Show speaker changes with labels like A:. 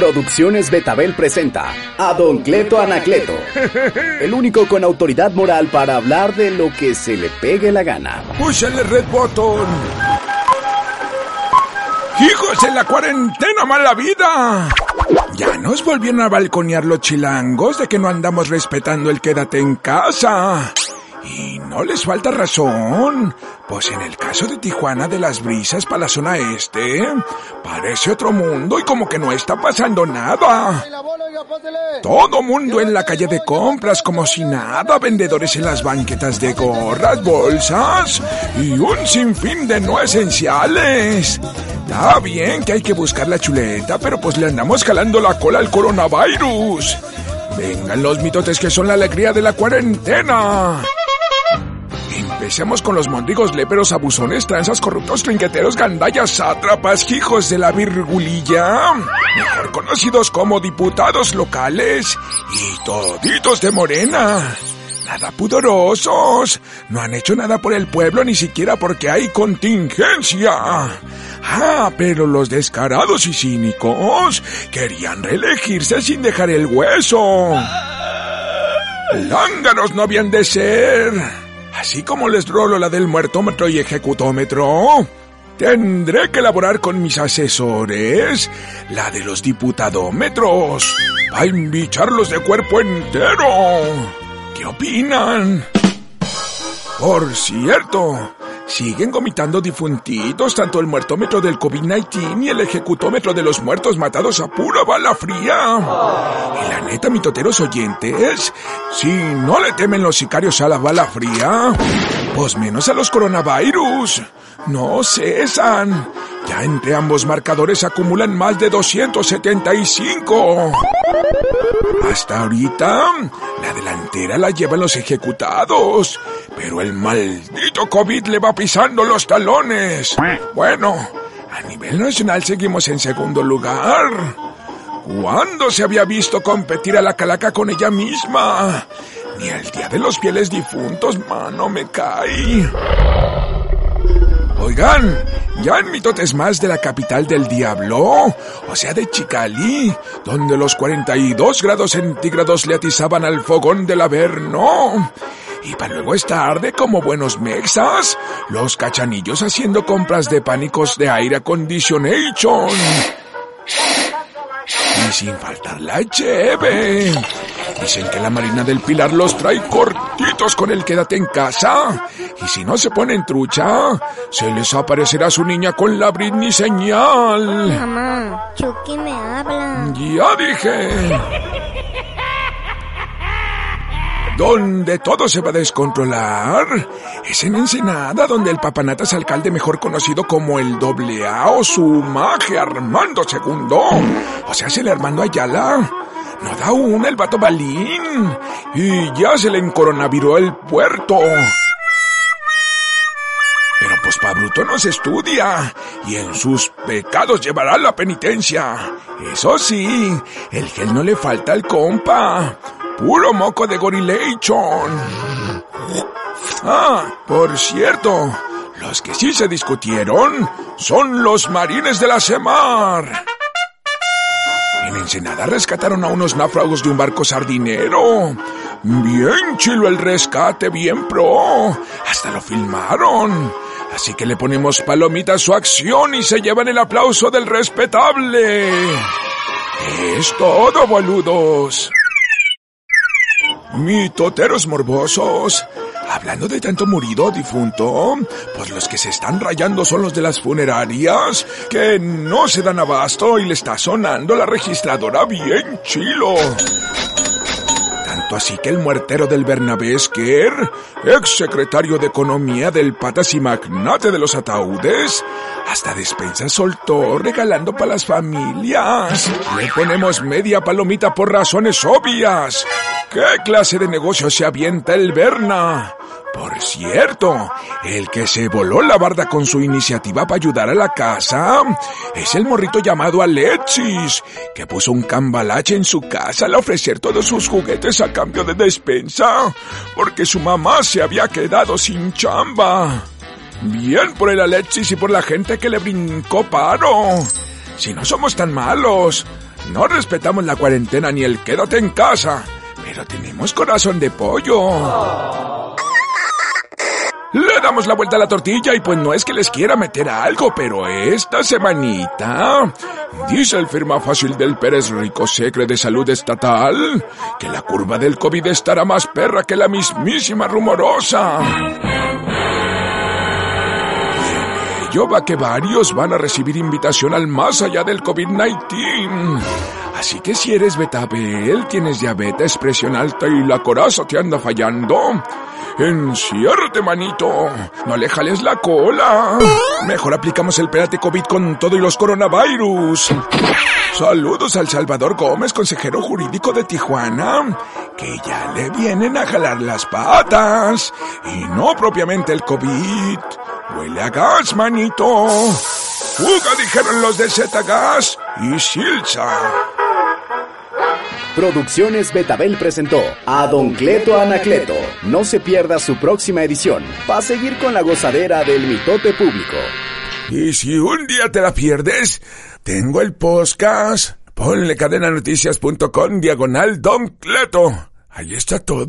A: Producciones Betabel presenta a Don Cleto Anacleto, el único con autoridad moral para hablar de lo que se le pegue la gana.
B: ¡Púchale red button! ¡Hijos en la cuarentena, mala vida! Ya nos volvieron a balconear los chilangos de que no andamos respetando el quédate en casa. Y no les falta razón, pues en el caso de Tijuana de las brisas para la zona este, parece otro mundo y como que no está pasando nada. Todo mundo en la calle de compras como si nada, vendedores en las banquetas de gorras, bolsas y un sinfín de no esenciales. Está bien que hay que buscar la chuleta, pero pues le andamos jalando la cola al coronavirus. Vengan los mitotes que son la alegría de la cuarentena. Empecemos con los mondigos, léperos, abusones, tranzas, corruptos, trinqueteros, gandallas, sátrapas, hijos de la virgulilla, mejor conocidos como diputados locales y toditos de morena. Nada pudorosos, no han hecho nada por el pueblo ni siquiera porque hay contingencia. Ah, pero los descarados y cínicos querían reelegirse sin dejar el hueso. Lángaros no habían de ser. Así como les rolo la del muertómetro y ejecutómetro, tendré que elaborar con mis asesores la de los diputadómetros, a invicharlos de cuerpo entero. ¿Qué opinan? Por cierto, Siguen vomitando difuntitos, tanto el muertómetro del COVID-19 y el ejecutómetro de los muertos matados a pura bala fría. Y la neta, mitoteros oyentes, si no le temen los sicarios a la bala fría, pues menos a los coronavirus. No cesan. Ya entre ambos marcadores acumulan más de 275. Hasta ahorita, la delantera la llevan los ejecutados, pero el maldito COVID le va pisando los talones. Bueno, a nivel nacional seguimos en segundo lugar. ¿Cuándo se había visto competir a la calaca con ella misma? Ni el día de los fieles difuntos, mano, me cae. Oigan, ya en mitotes más de la capital del diablo, o sea de Chicali, donde los 42 grados centígrados le atizaban al fogón del Averno. Y para luego es tarde, como buenos mexas, los cachanillos haciendo compras de pánicos de aire acondicionation. Y sin faltar la cheve. Dicen que la Marina del Pilar los trae cortitos con el quédate en casa. Y si no se ponen trucha, se les aparecerá su niña con la Britney señal.
C: Mamá, Chucky me habla.
B: Ya dije. Donde todo se va a descontrolar es en Ensenada, donde el papanatas alcalde mejor conocido como el doble A o su maje Armando II, o sea, se le Armando Ayala, no da una el vato balín y ya se le encoronaviró el puerto. Pero pues Pabluto no se estudia y en sus pecados llevará la penitencia. Eso sí, el gel no le falta al compa. Puro moco de gorilation. Ah, por cierto, los que sí se discutieron son los marines de la Semar. En Ensenada rescataron a unos náufragos de un barco sardinero. Bien chilo el rescate, bien pro. Hasta lo filmaron. Así que le ponemos palomita a su acción y se llevan el aplauso del respetable. Es todo, boludos. Mitoteros morbosos. Hablando de tanto murido difunto, pues los que se están rayando son los de las funerarias, que no se dan abasto y le está sonando la registradora bien chilo. Tanto así que el muertero del Bernabé Esquer, ex secretario de Economía del Patas y magnate de los ataúdes, hasta despensa soltó regalando para las familias. Le ponemos media palomita por razones obvias. ¿Qué clase de negocio se avienta el Berna? Por cierto, el que se voló la barda con su iniciativa para ayudar a la casa es el morrito llamado Alexis, que puso un cambalache en su casa al ofrecer todos sus juguetes a cambio de despensa, porque su mamá se había quedado sin chamba. Bien por el Alexis y por la gente que le brincó paro. Si no somos tan malos, No respetamos la cuarentena ni el quédate en casa, tenemos corazón de pollo. Le damos la vuelta a la tortilla y pues no es que les quiera meter algo, pero esta semanita, dice el firma fácil del Pérez Rico Secre de Salud Estatal, que la curva del COVID estará más perra que la mismísima rumorosa. Yo va que varios van a recibir invitación al más allá del COVID-19. Así que si eres betabel, tienes diabetes, presión alta y la coraza te anda fallando, enciérrate, manito. No le jales la cola. Mejor aplicamos el Pérate COVID con todo y los coronavirus. Saludos al Salvador Gómez, consejero jurídico de Tijuana, que ya le vienen a jalar las patas. Y no propiamente el COVID. Huele a gas, manito. Fuga, dijeron los de Z-Gas y Silsa.
A: Producciones Betabel presentó a Don Cleto Anacleto. No se pierda su próxima edición para seguir con la gozadera del mitote público.
B: Y si un día te la pierdes, tengo el podcast. Ponle cadenanoticias.com diagonal Don Cleto. Ahí está todo.